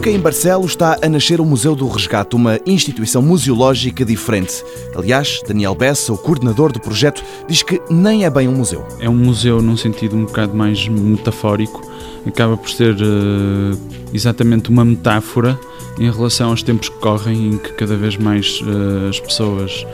porque em Barcelos está a nascer o Museu do Resgate, uma instituição museológica diferente. Aliás, Daniel Bessa, o coordenador do projeto, diz que nem é bem um museu. É um museu num sentido um bocado mais metafórico, acaba por ser uh, exatamente uma metáfora em relação aos tempos que correm, em que cada vez mais uh, as pessoas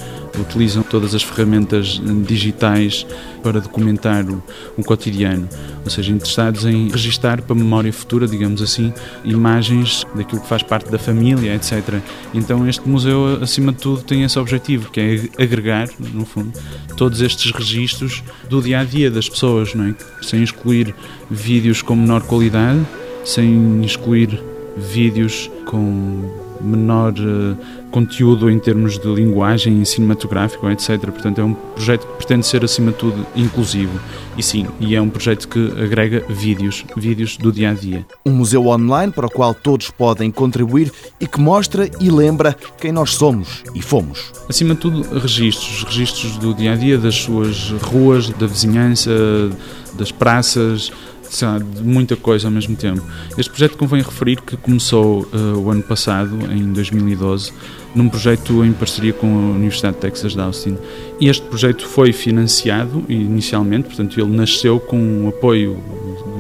utilizam todas as ferramentas digitais para documentar o, o cotidiano, ou seja, interessados em registar para memória futura, digamos assim, imagens daquilo que faz parte da família, etc. Então este museu, acima de tudo, tem esse objetivo, que é agregar, no fundo, todos estes registros do dia a dia das pessoas, não é? sem excluir vídeos com menor qualidade, sem excluir vídeos com menor uh, conteúdo em termos de linguagem cinematográfico, etc. Portanto, é um projeto que pretende ser, acima de tudo, inclusivo. E sim, e é um projeto que agrega vídeos, vídeos do dia a dia. Um museu online para o qual todos podem contribuir e que mostra e lembra quem nós somos e fomos. Acima de tudo, registros, registros do dia a dia, das suas ruas, da vizinhança, das praças, de muita coisa ao mesmo tempo. Este projeto convém referir que começou uh, o ano passado, em 2012, num projeto em parceria com a Universidade de Texas de Austin. E este projeto foi financiado inicialmente, portanto, ele nasceu com o apoio,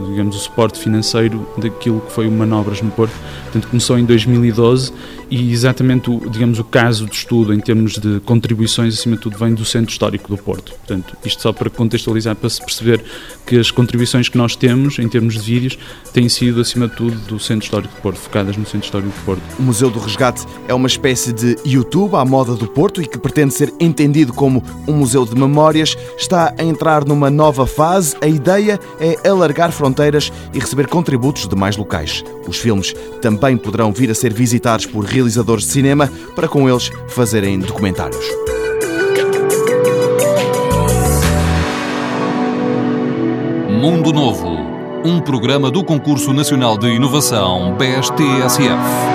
digamos, o suporte financeiro daquilo que foi o Manobras no Porto. Portanto, começou em 2012 e exatamente o, digamos, o caso de estudo em termos de contribuições, acima de tudo, vem do Centro Histórico do Porto. Portanto, isto só para contextualizar, para se perceber que as contribuições que nós temos em termos de vídeos têm sido, acima de tudo, do Centro Histórico do Porto, focadas no Centro Histórico do Porto. O Museu do Resgate é uma espécie de YouTube à moda do Porto e que pretende ser entendido como um museu de memórias, está a entrar numa nova fase. A ideia é alargar fronteiras e receber contributos de mais locais. Os filmes também poderão vir a ser visitados por realizadores de cinema para com eles fazerem documentários. Mundo Novo, um programa do Concurso Nacional de Inovação BSTSF.